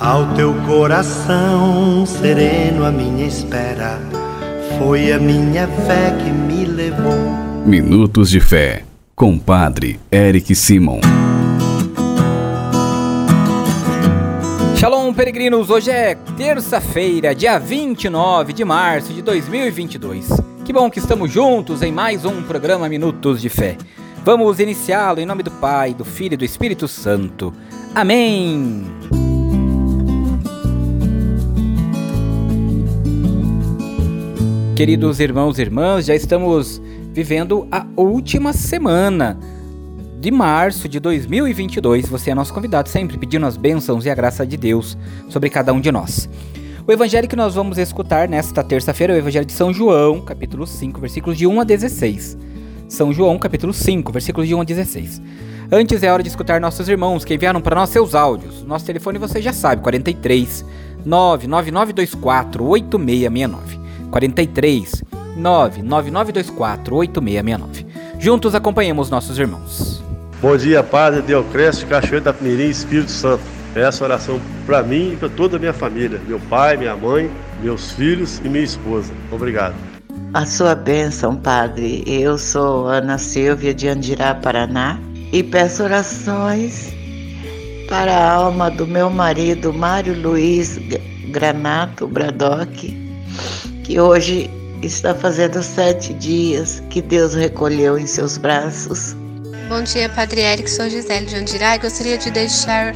Ao teu coração sereno, a minha espera foi a minha fé que me levou. Minutos de Fé, com Padre Eric Simon. Shalom, peregrinos! Hoje é terça-feira, dia 29 de março de 2022. Que bom que estamos juntos em mais um programa Minutos de Fé. Vamos iniciá-lo em nome do Pai, do Filho e do Espírito Santo. Amém! Queridos irmãos e irmãs, já estamos vivendo a última semana de março de 2022. Você é nosso convidado sempre pedindo as bênçãos e a graça de Deus sobre cada um de nós. O evangelho que nós vamos escutar nesta terça-feira é o evangelho de São João, capítulo 5, versículos de 1 a 16. São João, capítulo 5, versículos de 1 a 16. Antes é hora de escutar nossos irmãos que enviaram para nós seus áudios. Nosso telefone você já sabe, 43 99924 8669. 43 99924 8669. Juntos acompanhamos nossos irmãos. Bom dia, Padre Deocreste, Cachoeira da Pineirinha, Espírito Santo. Essa oração para mim e para toda a minha família, meu pai, minha mãe, meus filhos e minha esposa. Obrigado. A sua bênção, Padre. Eu sou Ana Silvia de Andirá, Paraná, e peço orações para a alma do meu marido, Mário Luiz Granato Bradock, que hoje está fazendo sete dias que Deus recolheu em seus braços. Bom dia, Padre Eric, sou Gisele de Andirá e gostaria de deixar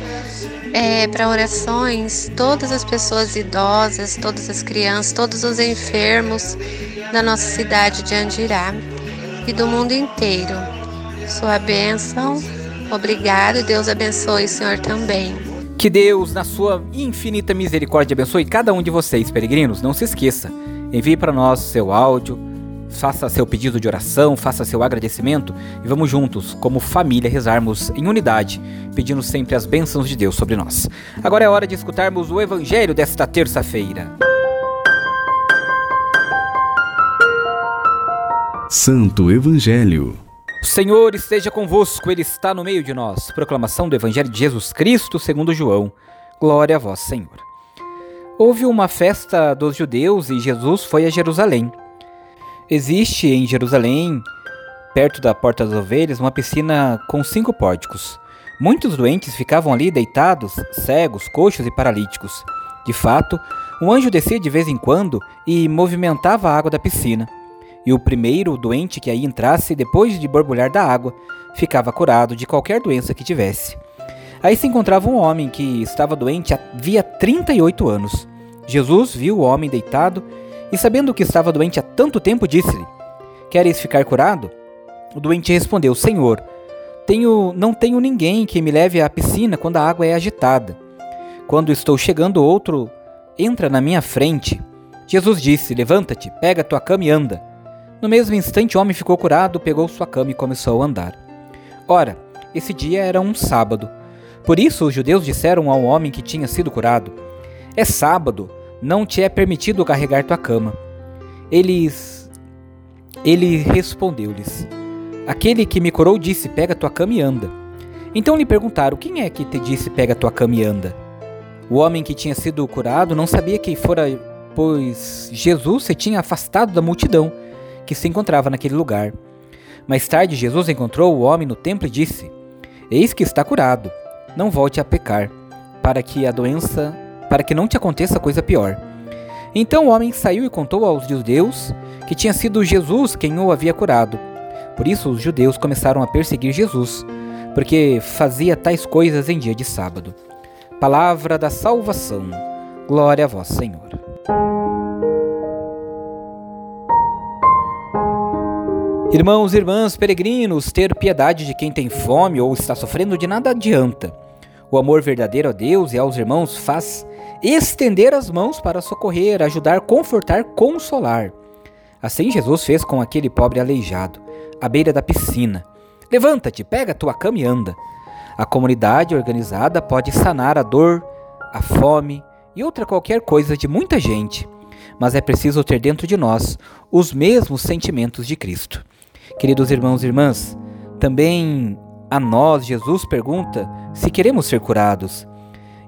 é, para orações todas as pessoas idosas, todas as crianças, todos os enfermos da nossa cidade de Andirá e do mundo inteiro. Sua bênção, obrigado, Deus abençoe o Senhor também. Que Deus, na sua infinita misericórdia, abençoe cada um de vocês, peregrinos. Não se esqueça, envie para nós seu áudio, faça seu pedido de oração, faça seu agradecimento e vamos juntos, como família, rezarmos em unidade, pedindo sempre as bênçãos de Deus sobre nós. Agora é hora de escutarmos o evangelho desta terça-feira. Santo Evangelho. O Senhor esteja convosco, Ele está no meio de nós. Proclamação do Evangelho de Jesus Cristo segundo João. Glória a vós, Senhor. Houve uma festa dos judeus e Jesus foi a Jerusalém. Existe em Jerusalém, perto da Porta das Ovelhas, uma piscina com cinco pórticos. Muitos doentes ficavam ali deitados, cegos, coxos e paralíticos. De fato, um anjo descia de vez em quando e movimentava a água da piscina. E o primeiro doente que aí entrasse, depois de borbulhar da água, ficava curado de qualquer doença que tivesse. Aí se encontrava um homem que estava doente havia 38 anos. Jesus viu o homem deitado e, sabendo que estava doente há tanto tempo, disse-lhe: Queres ficar curado? O doente respondeu: Senhor, tenho, não tenho ninguém que me leve à piscina quando a água é agitada. Quando estou chegando, outro entra na minha frente. Jesus disse: Levanta-te, pega tua cama e anda. No mesmo instante, o homem ficou curado, pegou sua cama e começou a andar. Ora, esse dia era um sábado. Por isso os judeus disseram ao homem que tinha sido curado: É sábado, não te é permitido carregar tua cama. Eles. Ele respondeu-lhes: Aquele que me curou disse: Pega tua cama e anda. Então lhe perguntaram: Quem é que te disse: Pega tua cama e anda? O homem que tinha sido curado não sabia quem fora, pois Jesus se tinha afastado da multidão que se encontrava naquele lugar. Mais tarde, Jesus encontrou o homem no templo e disse: Eis que está curado. Não volte a pecar, para que a doença, para que não te aconteça coisa pior. Então o homem saiu e contou aos judeus que tinha sido Jesus quem o havia curado. Por isso os judeus começaram a perseguir Jesus, porque fazia tais coisas em dia de sábado. Palavra da salvação. Glória a vós, Senhor. Irmãos irmãs peregrinos, ter piedade de quem tem fome ou está sofrendo de nada adianta. O amor verdadeiro a Deus e aos irmãos faz estender as mãos para socorrer, ajudar, confortar, consolar. Assim Jesus fez com aquele pobre aleijado, à beira da piscina. Levanta-te, pega tua cama e anda. A comunidade organizada pode sanar a dor, a fome e outra qualquer coisa de muita gente, mas é preciso ter dentro de nós os mesmos sentimentos de Cristo. Queridos irmãos e irmãs, também a nós Jesus pergunta se queremos ser curados.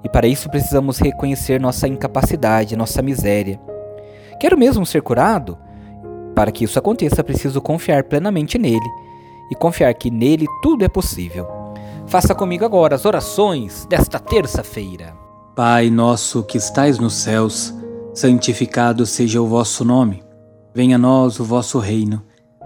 E para isso precisamos reconhecer nossa incapacidade, nossa miséria. Quero mesmo ser curado? Para que isso aconteça, preciso confiar plenamente nele e confiar que nele tudo é possível. Faça comigo agora as orações desta terça-feira. Pai nosso que estais nos céus, santificado seja o vosso nome. Venha a nós o vosso reino.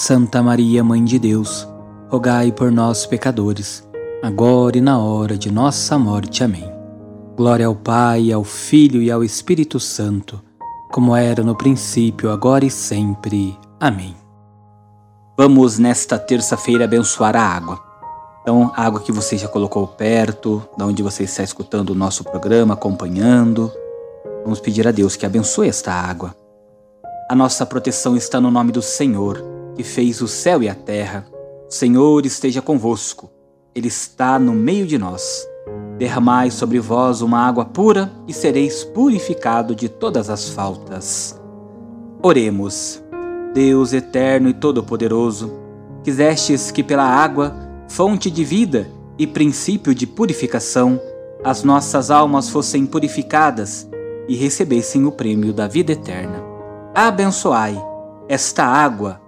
Santa Maria, Mãe de Deus, rogai por nós, pecadores, agora e na hora de nossa morte. Amém. Glória ao Pai, ao Filho e ao Espírito Santo, como era no princípio, agora e sempre. Amém. Vamos nesta terça-feira abençoar a água. Então, a água que você já colocou perto, da onde você está escutando o nosso programa, acompanhando. Vamos pedir a Deus que abençoe esta água. A nossa proteção está no nome do Senhor que fez o céu e a terra. Senhor esteja convosco, Ele está no meio de nós. Derramai sobre vós uma água pura e sereis purificado de todas as faltas. Oremos. Deus eterno e todo-poderoso, quisestes que pela água, fonte de vida e princípio de purificação, as nossas almas fossem purificadas e recebessem o prêmio da vida eterna. Abençoai esta água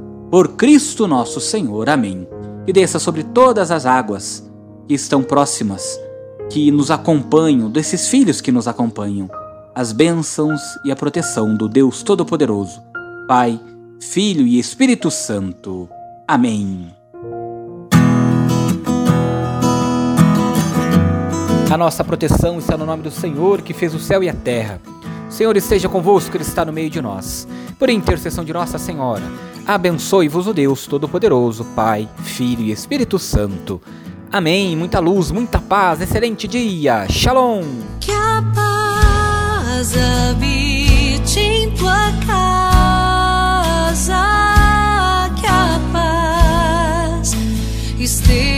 por Cristo nosso Senhor. Amém. Que desça sobre todas as águas que estão próximas, que nos acompanham, desses filhos que nos acompanham, as bênçãos e a proteção do Deus Todo-Poderoso, Pai, Filho e Espírito Santo. Amém. A nossa proteção está no nome do Senhor que fez o céu e a terra. O Senhor esteja convosco, Ele está no meio de nós. Por intercessão de Nossa Senhora Abençoe-vos o Deus Todo-Poderoso, Pai, Filho e Espírito Santo. Amém. Muita luz, muita paz, excelente dia. Shalom. Que a paz habite em tua casa, que a paz esteja.